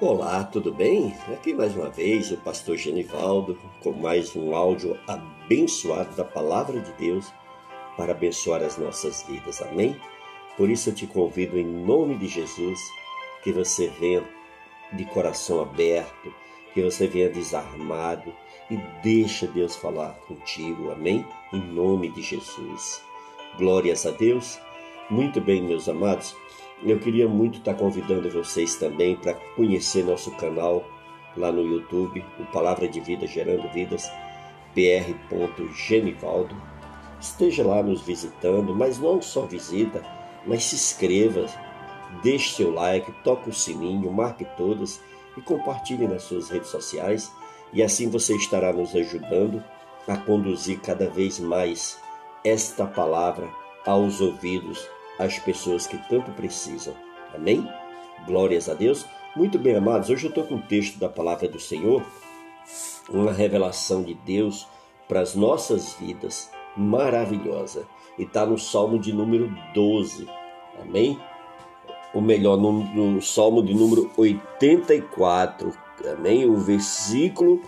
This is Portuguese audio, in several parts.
Olá, tudo bem? Aqui mais uma vez o pastor Genivaldo com mais um áudio abençoado da palavra de Deus para abençoar as nossas vidas. Amém? Por isso eu te convido em nome de Jesus que você venha de coração aberto, que você venha desarmado e deixa Deus falar contigo. Amém? Em nome de Jesus. Glórias a Deus. Muito bem, meus amados. Eu queria muito estar convidando vocês também para conhecer nosso canal lá no YouTube, o Palavra de Vida Gerando Vidas, pr.genivaldo. Esteja lá nos visitando, mas não só visita, mas se inscreva, deixe seu like, toque o sininho, marque todas e compartilhe nas suas redes sociais e assim você estará nos ajudando a conduzir cada vez mais esta palavra aos ouvidos às pessoas que tanto precisam. Amém? Glórias a Deus. Muito bem, amados, hoje eu estou com o texto da palavra do Senhor, uma revelação de Deus para as nossas vidas maravilhosa. E está no Salmo de número 12. Amém? Ou melhor, no, no Salmo de número 84. Amém? O versículo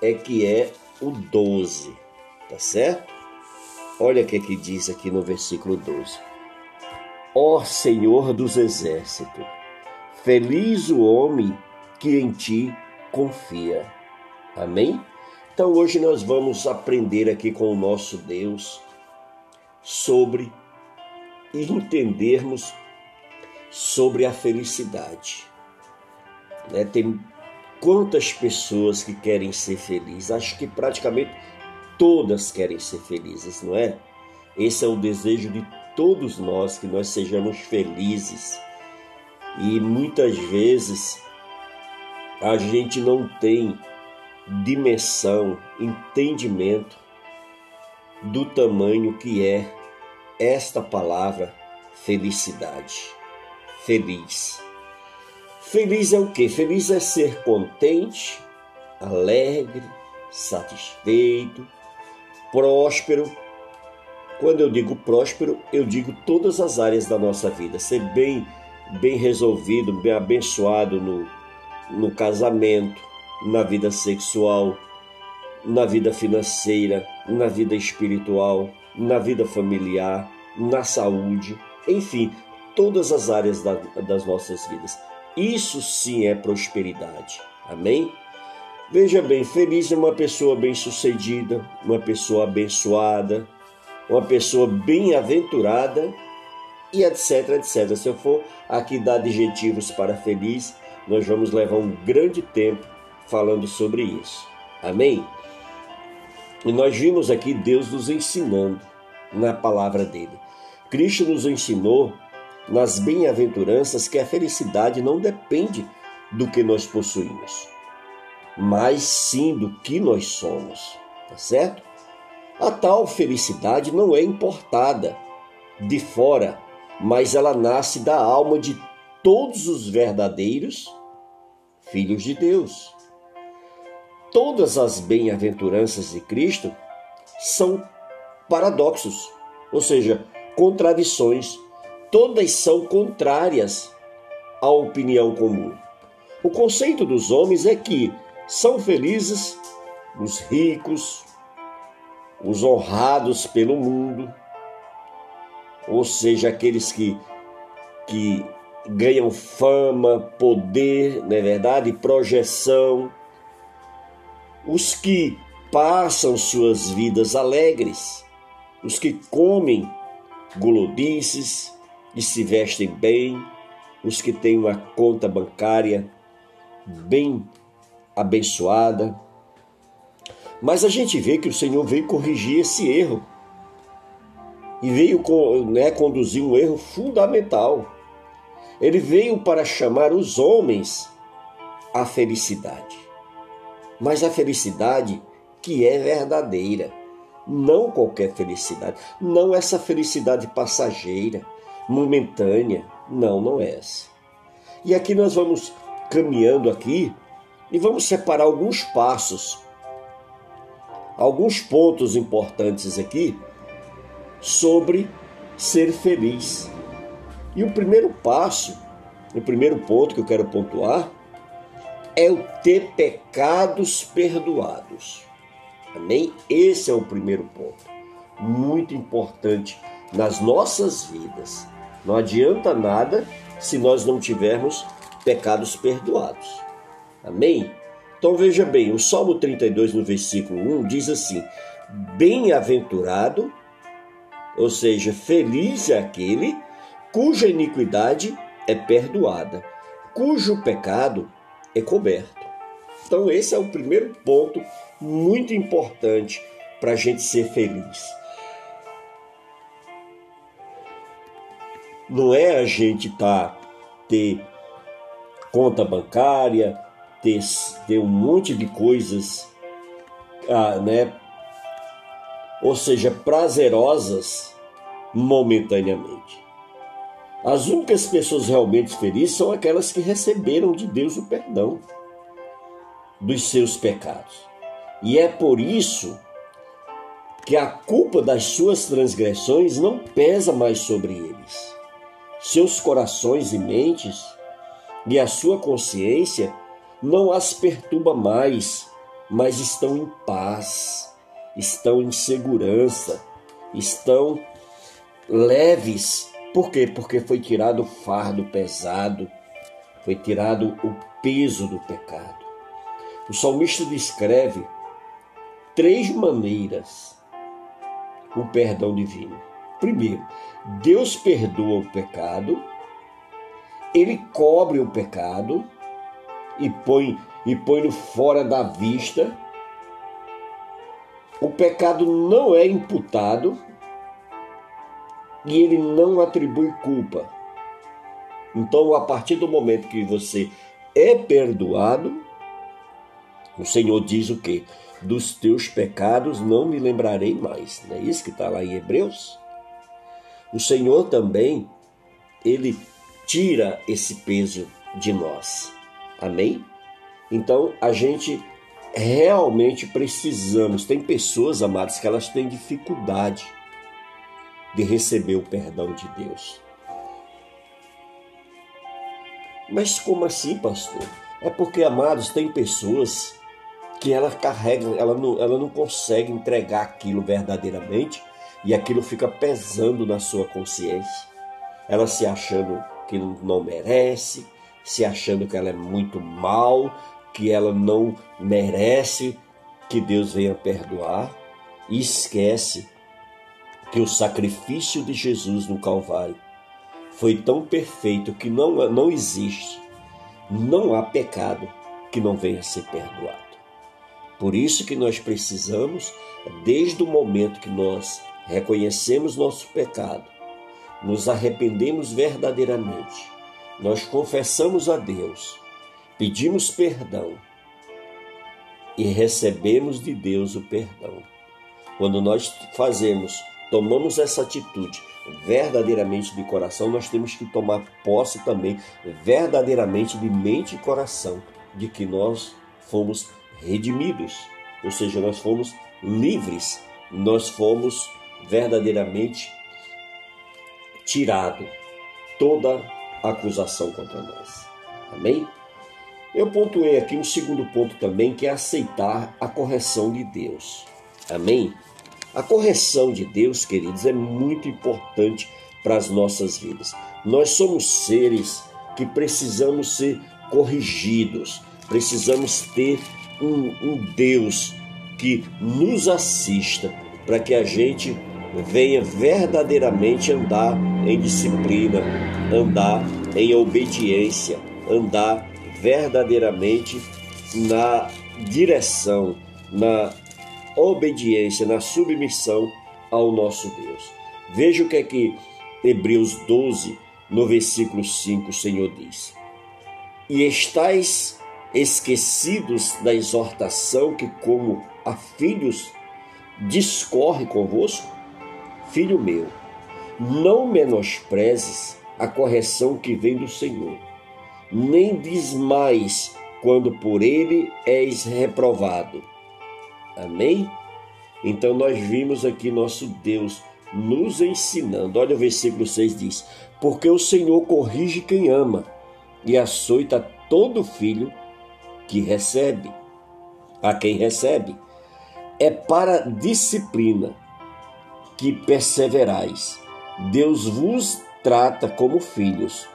é que é o 12. Tá certo? Olha o que, é que diz aqui no versículo 12 ó Senhor dos exércitos. Feliz o homem que em ti confia. Amém? Então hoje nós vamos aprender aqui com o nosso Deus sobre entendermos sobre a felicidade. Né? Tem quantas pessoas que querem ser felizes? Acho que praticamente todas querem ser felizes, não é? Esse é o desejo de todos nós que nós sejamos felizes. E muitas vezes a gente não tem dimensão, entendimento do tamanho que é esta palavra felicidade. Feliz. Feliz é o que? Feliz é ser contente, alegre, satisfeito, próspero quando eu digo próspero, eu digo todas as áreas da nossa vida, ser bem, bem resolvido, bem abençoado no, no casamento, na vida sexual, na vida financeira, na vida espiritual, na vida familiar, na saúde, enfim, todas as áreas da, das nossas vidas. Isso sim é prosperidade. Amém? Veja bem, feliz é uma pessoa bem-sucedida, uma pessoa abençoada, uma pessoa bem-aventurada e etc, etc. Se eu for aqui dar adjetivos para feliz, nós vamos levar um grande tempo falando sobre isso. Amém? E nós vimos aqui Deus nos ensinando na palavra dele. Cristo nos ensinou nas bem-aventuranças que a felicidade não depende do que nós possuímos, mas sim do que nós somos, tá certo? A tal felicidade não é importada de fora, mas ela nasce da alma de todos os verdadeiros filhos de Deus. Todas as bem-aventuranças de Cristo são paradoxos, ou seja, contradições. Todas são contrárias à opinião comum. O conceito dos homens é que são felizes os ricos, os honrados pelo mundo, ou seja, aqueles que, que ganham fama, poder, não é verdade? Projeção, os que passam suas vidas alegres, os que comem gulodices e se vestem bem, os que têm uma conta bancária bem abençoada, mas a gente vê que o Senhor veio corrigir esse erro e veio né, conduzir um erro fundamental. Ele veio para chamar os homens à felicidade, mas a felicidade que é verdadeira, não qualquer felicidade, não essa felicidade passageira, momentânea, não, não é essa. E aqui nós vamos caminhando aqui e vamos separar alguns passos alguns pontos importantes aqui sobre ser feliz. E o primeiro passo, o primeiro ponto que eu quero pontuar é o ter pecados perdoados. Amém? Esse é o primeiro ponto. Muito importante nas nossas vidas. Não adianta nada se nós não tivermos pecados perdoados. Amém? Então veja bem, o Salmo 32, no versículo 1, diz assim: Bem-aventurado, ou seja, feliz é aquele cuja iniquidade é perdoada, cujo pecado é coberto. Então, esse é o primeiro ponto muito importante para a gente ser feliz. Não é a gente tá, ter conta bancária, ter, ter um monte de coisas, ah, né? Ou seja, prazerosas momentaneamente. As únicas pessoas realmente felizes são aquelas que receberam de Deus o perdão dos seus pecados. E é por isso que a culpa das suas transgressões não pesa mais sobre eles. Seus corações e mentes e a sua consciência não as perturba mais, mas estão em paz, estão em segurança, estão leves. Por quê? Porque foi tirado o fardo pesado, foi tirado o peso do pecado. O salmista descreve três maneiras o perdão divino. Primeiro, Deus perdoa o pecado, ele cobre o pecado e põe e põe-no fora da vista. O pecado não é imputado e ele não atribui culpa. Então, a partir do momento que você é perdoado, o Senhor diz o quê? Dos teus pecados não me lembrarei mais. Não é isso que está lá em Hebreus? O Senhor também, ele tira esse peso de nós. Amém? Então a gente realmente precisamos. Tem pessoas, amados, que elas têm dificuldade de receber o perdão de Deus. Mas como assim, pastor? É porque, amados, tem pessoas que ela carrega, ela não, ela não consegue entregar aquilo verdadeiramente e aquilo fica pesando na sua consciência. Ela se achando que não merece, se achando que ela é muito mal, que ela não merece que Deus venha perdoar e esquece que o sacrifício de Jesus no Calvário foi tão perfeito que não, não existe, não há pecado que não venha a ser perdoado. Por isso que nós precisamos, desde o momento que nós reconhecemos nosso pecado, nos arrependemos verdadeiramente, nós confessamos a Deus, pedimos perdão e recebemos de Deus o perdão. Quando nós fazemos, tomamos essa atitude verdadeiramente de coração, nós temos que tomar posse também verdadeiramente de mente e coração de que nós fomos redimidos, ou seja, nós fomos livres, nós fomos verdadeiramente tirado toda acusação contra nós. Amém? Eu pontuei aqui um segundo ponto também, que é aceitar a correção de Deus. Amém? A correção de Deus, queridos, é muito importante para as nossas vidas. Nós somos seres que precisamos ser corrigidos, precisamos ter um, um Deus que nos assista para que a gente venha verdadeiramente andar em disciplina, andar em obediência, andar verdadeiramente na direção, na obediência, na submissão ao nosso Deus. Veja o que é que Hebreus 12, no versículo 5, o Senhor diz: E estais esquecidos da exortação que, como a filhos, discorre convosco? Filho meu, não menosprezes a correção que vem do Senhor, nem desmais quando por ele és reprovado. Amém? Então nós vimos aqui nosso Deus nos ensinando. Olha o versículo 6 diz: Porque o Senhor corrige quem ama e açoita todo filho que recebe, a quem recebe. É para disciplina que perseverais. Deus vos trata como filhos,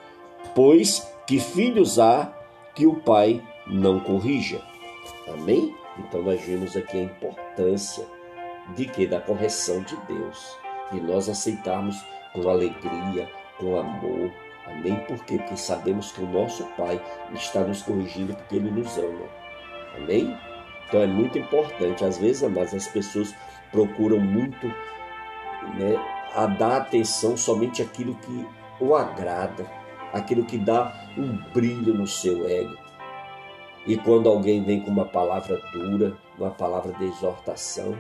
pois que filhos há que o pai não corrija. Amém? Então nós vemos aqui a importância de que da correção de Deus, de nós aceitarmos com alegria, com amor. Amém? Por quê? Porque sabemos que o nosso Pai está nos corrigindo porque Ele nos ama. Amém? Então é muito importante. Às vezes, mas as pessoas procuram muito né, a dar atenção somente àquilo que o agrada, aquilo que dá um brilho no seu ego. E quando alguém vem com uma palavra dura, uma palavra de exortação,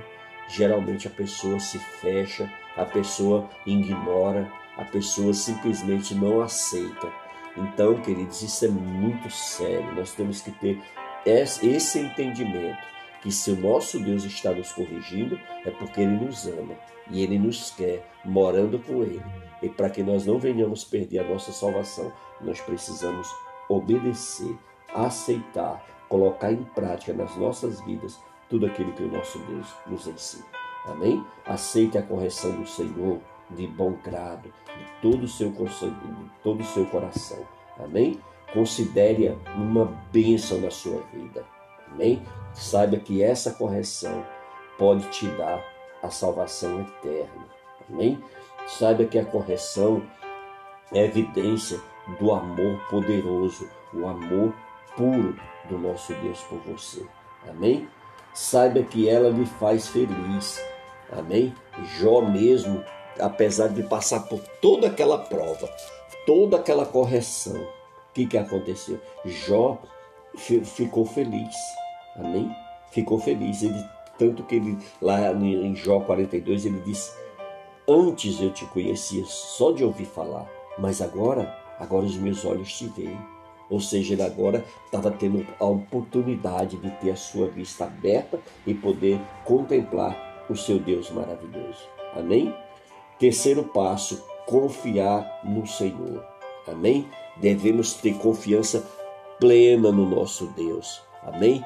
geralmente a pessoa se fecha, a pessoa ignora, a pessoa simplesmente não aceita. Então, queridos, isso é muito sério. Nós temos que ter esse entendimento que se o nosso Deus está nos corrigindo, é porque Ele nos ama e Ele nos quer morando com Ele. E para que nós não venhamos perder a nossa salvação, nós precisamos obedecer, aceitar, colocar em prática nas nossas vidas tudo aquilo que o nosso Deus nos ensina. Amém? Aceite a correção do Senhor de bom grado, de todo o seu, de todo o seu coração. Amém? Considere-a uma bênção na sua vida. Amém? Saiba que essa correção pode te dar a salvação eterna. Amém? Saiba que a correção é evidência do amor poderoso, o amor puro do nosso Deus por você. Amém? saiba que ela lhe faz feliz. Amém? Jó mesmo, apesar de passar por toda aquela prova, toda aquela correção, o que, que aconteceu? Jó ficou feliz. Amém? Ficou feliz. Ele, tanto que ele, lá em Jó 42, ele diz: Antes eu te conhecia só de ouvir falar, mas agora, agora os meus olhos te veem. Ou seja, ele agora estava tendo a oportunidade de ter a sua vista aberta e poder contemplar o seu Deus maravilhoso. Amém? Terceiro passo, confiar no Senhor. Amém? Devemos ter confiança plena no nosso Deus. Amém?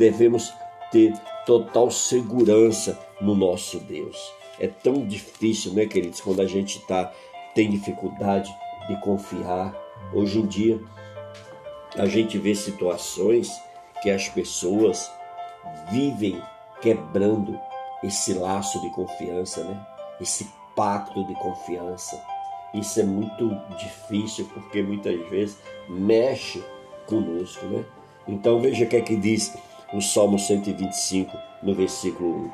Devemos ter total segurança no nosso Deus. É tão difícil, né, queridos, quando a gente tá, tem dificuldade de confiar. Hoje em dia, a gente vê situações que as pessoas vivem quebrando esse laço de confiança, né? Esse pacto de confiança. Isso é muito difícil porque muitas vezes mexe conosco, né? Então veja o que é que diz o Salmo 125, no versículo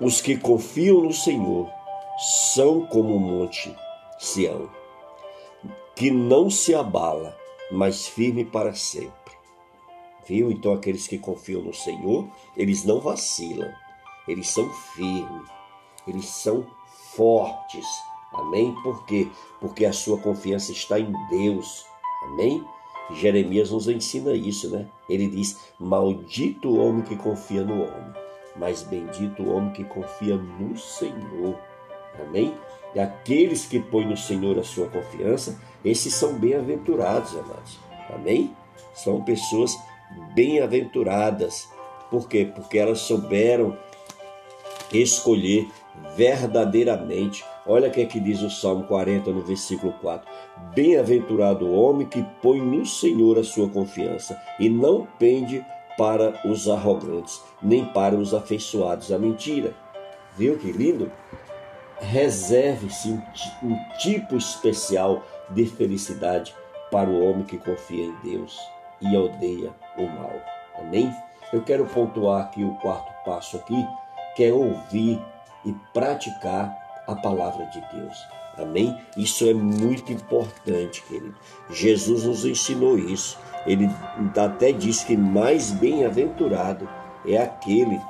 1. Os que confiam no Senhor são como o monte Sião que não se abala, mas firme para sempre. Viu? Então aqueles que confiam no Senhor, eles não vacilam, eles são firmes, eles são fortes. Amém? Por quê? Porque a sua confiança está em Deus. Amém? Jeremias nos ensina isso, né? Ele diz: Maldito o homem que confia no homem, mas bendito o homem que confia no Senhor. Amém? E aqueles que põem no Senhor a sua confiança, esses são bem-aventurados, amados. Amém? São pessoas bem-aventuradas. Por quê? Porque elas souberam escolher verdadeiramente. Olha o que é que diz o Salmo 40, no versículo 4. Bem-aventurado o homem que põe no Senhor a sua confiança e não pende para os arrogantes, nem para os afeiçoados à mentira. Viu que lindo? reserve-se um, um tipo especial de felicidade para o homem que confia em Deus e odeia o mal. Amém? Eu quero pontuar aqui o quarto passo aqui, que é ouvir e praticar a palavra de Deus. Amém? Isso é muito importante, querido. Jesus nos ensinou isso. Ele até diz que mais bem-aventurado é aquele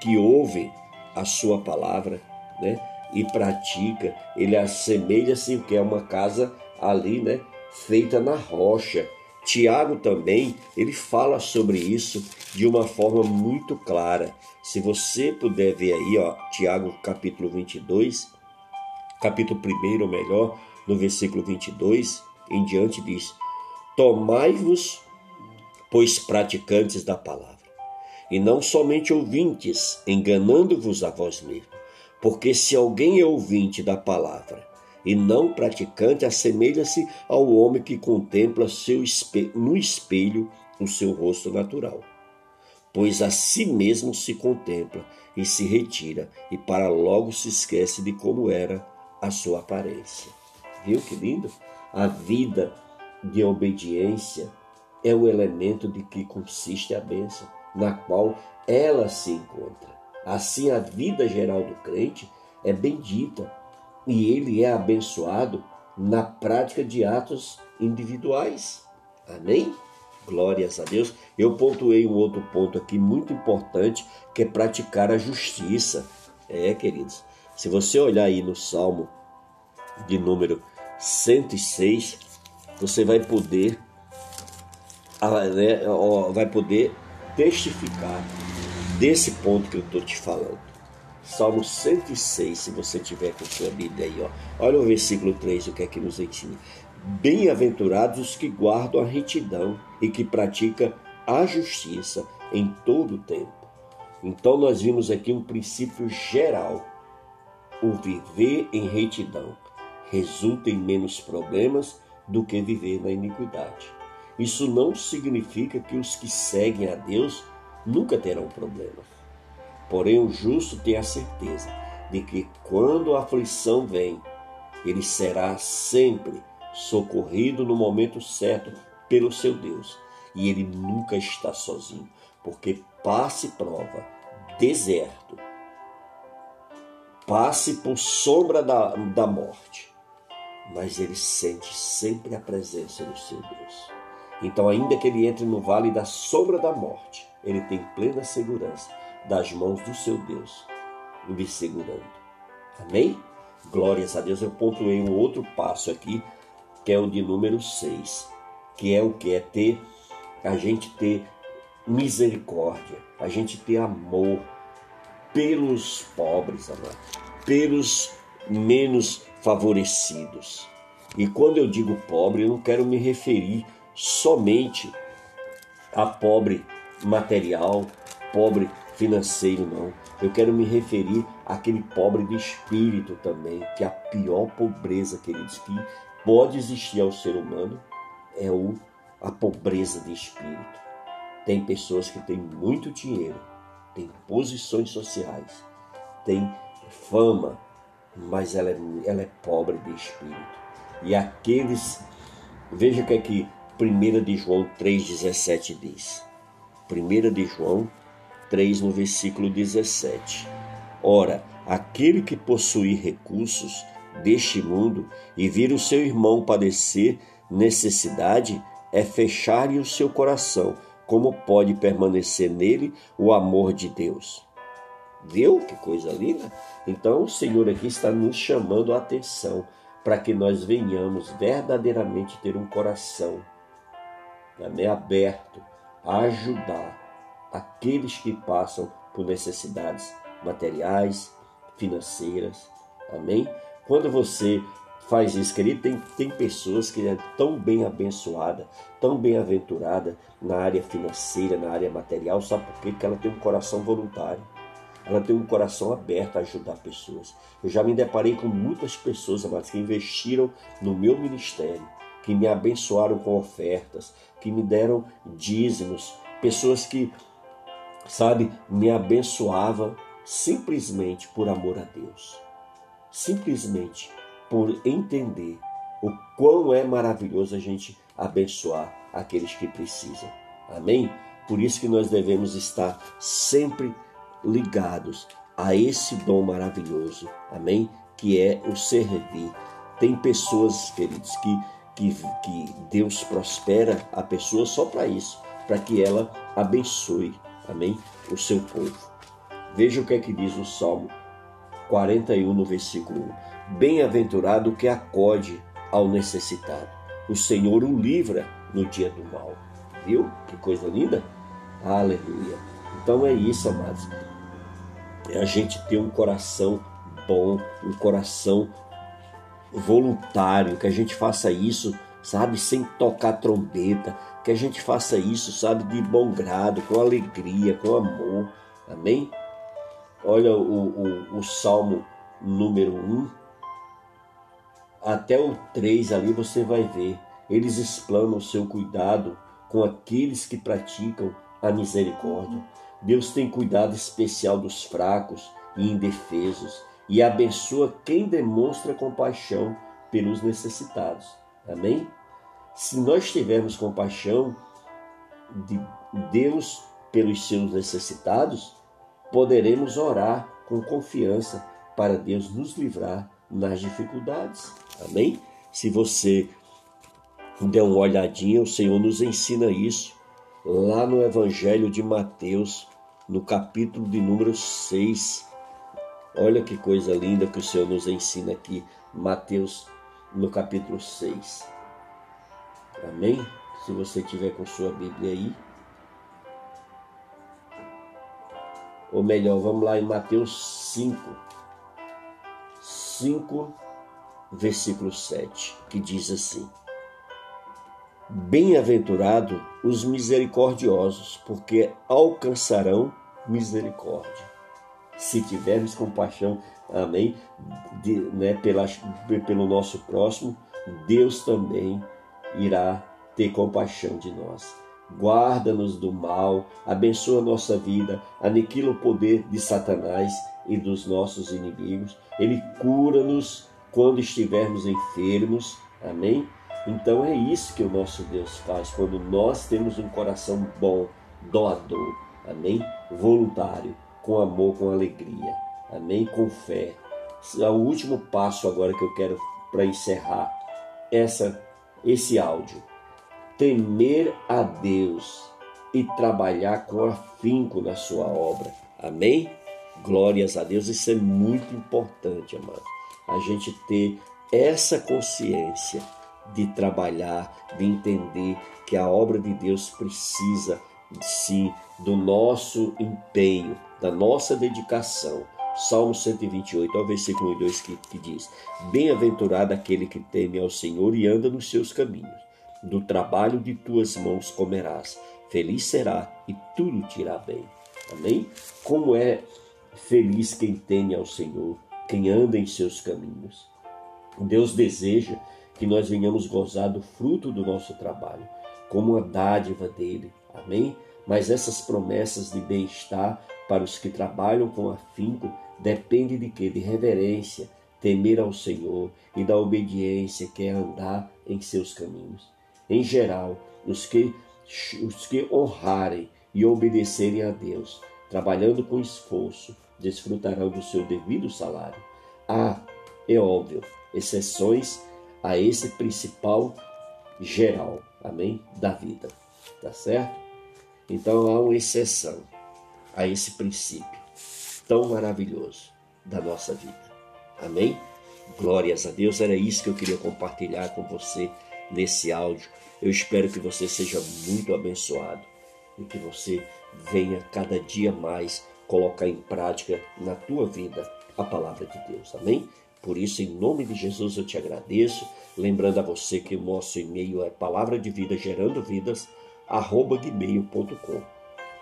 que ouve a sua palavra, né? e pratica, ele assemelha-se o que é uma casa ali, né, feita na rocha. Tiago também, ele fala sobre isso de uma forma muito clara. Se você puder ver aí, ó, Tiago capítulo 22, capítulo 1, ou melhor, no versículo 22 em diante diz: Tomai-vos, pois praticantes da palavra, e não somente ouvintes, enganando-vos a vós mesmos. Porque se alguém é ouvinte da palavra e não praticante, assemelha-se ao homem que contempla seu no espelho o seu rosto natural. Pois a si mesmo se contempla e se retira, e para logo se esquece de como era a sua aparência. Viu que lindo? A vida de obediência é o elemento de que consiste a bênção, na qual ela se encontra. Assim, a vida geral do crente é bendita e ele é abençoado na prática de atos individuais. Amém? Glórias a Deus. Eu pontuei um outro ponto aqui muito importante, que é praticar a justiça. É, queridos. Se você olhar aí no Salmo de número 106, você vai poder ah, né, vai poder testificar desse ponto que eu estou te falando. Salmo 106, se você tiver com sua Bíblia aí, ó. olha o versículo 3, o que é que nos ensina. Bem-aventurados os que guardam a retidão e que praticam a justiça em todo o tempo. Então nós vimos aqui um princípio geral. O viver em retidão resulta em menos problemas do que viver na iniquidade. Isso não significa que os que seguem a Deus nunca terão problemas. Porém, o justo tem a certeza de que quando a aflição vem, ele será sempre socorrido no momento certo pelo seu Deus. E ele nunca está sozinho, porque passe prova, deserto, passe por sombra da, da morte, mas ele sente sempre a presença do seu Deus. Então, ainda que ele entre no vale da sombra da morte, ele tem plena segurança das mãos do seu Deus, lhe segurando. Amém? Glórias a Deus. Eu pontuei um outro passo aqui, que é o de número 6, que é o que é ter, a gente ter misericórdia, a gente ter amor pelos pobres, amado, pelos menos favorecidos. E quando eu digo pobre, eu não quero me referir somente a pobre material, pobre financeiro, não. Eu quero me referir àquele pobre de espírito também, que é a pior pobreza, queridos, que pode existir ao ser humano é o, a pobreza de espírito. Tem pessoas que têm muito dinheiro, têm posições sociais, têm fama, mas ela é, ela é pobre de espírito. E aqueles, veja o que é que 1 de João 3,17 diz. 1 de João 3, no versículo 17. Ora, aquele que possuir recursos deste mundo e vir o seu irmão padecer necessidade, é fechar-lhe o seu coração. Como pode permanecer nele o amor de Deus? Viu que coisa linda? Então o Senhor aqui está nos chamando a atenção para que nós venhamos verdadeiramente ter um coração né, aberto a ajudar aqueles que passam por necessidades materiais, financeiras. Amém? Quando você faz isso, querido, tem, tem pessoas que é tão bem abençoada, tão bem-aventurada na área financeira, na área material, sabe por quê? Porque ela tem um coração voluntário. Ela tem um coração aberto a ajudar pessoas. Eu já me deparei com muitas pessoas, amados, que investiram no meu ministério, que me abençoaram com ofertas, que me deram dízimos, pessoas que, sabe, me abençoavam simplesmente por amor a Deus, simplesmente por entender o quão é maravilhoso a gente abençoar aqueles que precisam. Amém? Por isso que nós devemos estar sempre ligados a esse dom maravilhoso. Amém? Que é o servir. Tem pessoas, queridos, que que, que Deus prospera a pessoa só para isso, para que ela abençoe, amém, o seu povo. Veja o que é que diz o Salmo 41, no versículo 1. Bem-aventurado que acode ao necessitado. O Senhor o livra no dia do mal. Viu? Que coisa linda? Aleluia. Então é isso, amados. É a gente ter um coração bom, um coração voluntário, que a gente faça isso sabe, sem tocar trombeta, que a gente faça isso, sabe, de bom grado, com alegria, com amor, amém? Olha o, o, o Salmo número 1, até o 3 ali você vai ver, eles explanam o seu cuidado com aqueles que praticam a misericórdia. Deus tem cuidado especial dos fracos e indefesos e abençoa quem demonstra compaixão pelos necessitados. Amém? Se nós tivermos compaixão de Deus pelos seus necessitados, poderemos orar com confiança para Deus nos livrar nas dificuldades. Amém? Se você der uma olhadinha, o Senhor nos ensina isso lá no Evangelho de Mateus, no capítulo de número 6. Olha que coisa linda que o Senhor nos ensina aqui, Mateus, no capítulo 6. Amém? Se você tiver com sua Bíblia aí. Ou melhor, vamos lá em Mateus 5. 5, versículo 7, que diz assim: Bem-aventurado os misericordiosos, porque alcançarão misericórdia. Se tivermos compaixão, amém, de, né, pela, pelo nosso próximo, Deus também irá ter compaixão de nós. Guarda-nos do mal, abençoa nossa vida, aniquila o poder de Satanás e dos nossos inimigos. Ele cura-nos quando estivermos enfermos. Amém? Então é isso que o nosso Deus faz quando nós temos um coração bom, doador, amém? Voluntário, com amor, com alegria, amém? Com fé. É o último passo agora que eu quero para encerrar essa esse áudio. Temer a Deus e trabalhar com afinco na sua obra. Amém? Glórias a Deus, isso é muito importante, amado. A gente ter essa consciência de trabalhar, de entender que a obra de Deus precisa sim do nosso empenho, da nossa dedicação. Salmo 128, ao versículo 1 e 2 que, que diz: Bem-aventurado aquele que teme ao Senhor e anda nos seus caminhos. Do trabalho de tuas mãos comerás, feliz será e tudo te irá bem. Amém? Como é feliz quem teme ao Senhor, quem anda em seus caminhos. Deus deseja que nós venhamos gozar do fruto do nosso trabalho, como uma dádiva dele. Amém? Mas essas promessas de bem-estar para os que trabalham com afinco dependem de quê? De reverência, temer ao Senhor e da obediência, que é andar em seus caminhos. Em geral, os que, os que honrarem e obedecerem a Deus, trabalhando com esforço, desfrutarão do seu devido salário. Há, é óbvio, exceções a esse principal geral, amém? Da vida, tá certo? Então há uma exceção a esse princípio tão maravilhoso da nossa vida, amém? Glórias a Deus, era isso que eu queria compartilhar com você nesse áudio. Eu espero que você seja muito abençoado e que você venha cada dia mais colocar em prática na tua vida a palavra de Deus. Amém? Por isso, em nome de Jesus, eu te agradeço. Lembrando a você que o nosso e-mail é palavra de vida gerando vidas, arroba gmail.com.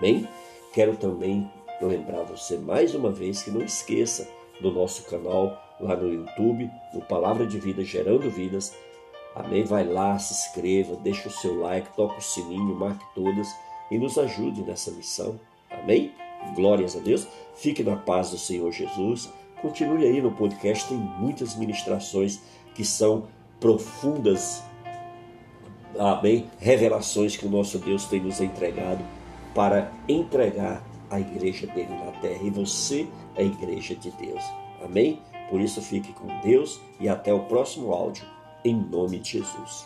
Bem, quero também lembrar você mais uma vez que não esqueça do nosso canal lá no YouTube, no Palavra de Vida Gerando Vidas. Amém? Vai lá, se inscreva, deixa o seu like, toca o sininho, marque todas e nos ajude nessa missão. Amém? Glórias a Deus. Fique na paz do Senhor Jesus. Continue aí no podcast, tem muitas ministrações que são profundas, amém? Revelações que o nosso Deus tem nos entregado para entregar a igreja dele na terra. E você é a igreja de Deus. Amém? Por isso fique com Deus e até o próximo áudio, em nome de Jesus.